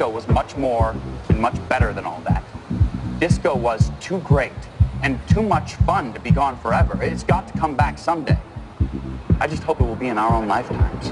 Disco was much more and much better than all that. Disco was too great and too much fun to be gone forever. It's got to come back someday. I just hope it will be in our own lifetimes.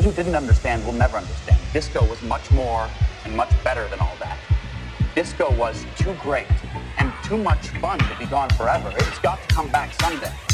Didn't understand will never understand. Disco was much more and much better than all that. Disco was too great and too much fun to be gone forever. It's got to come back someday.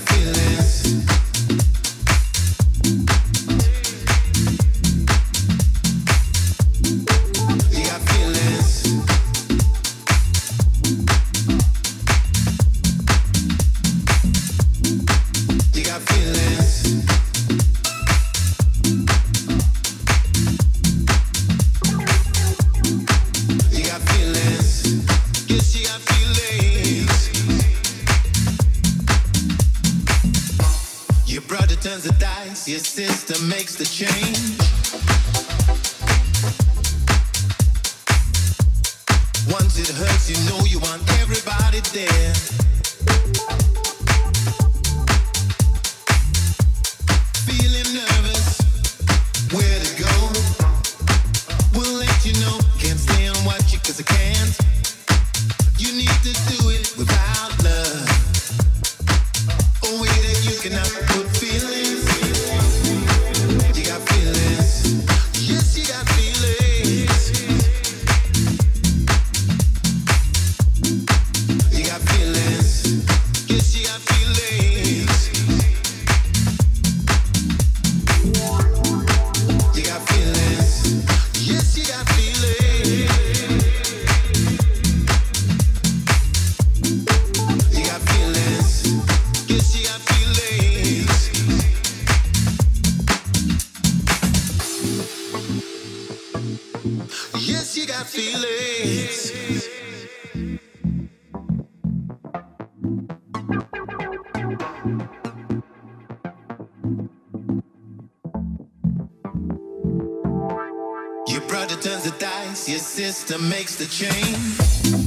feeling. the chance. the dice, your sister makes the change.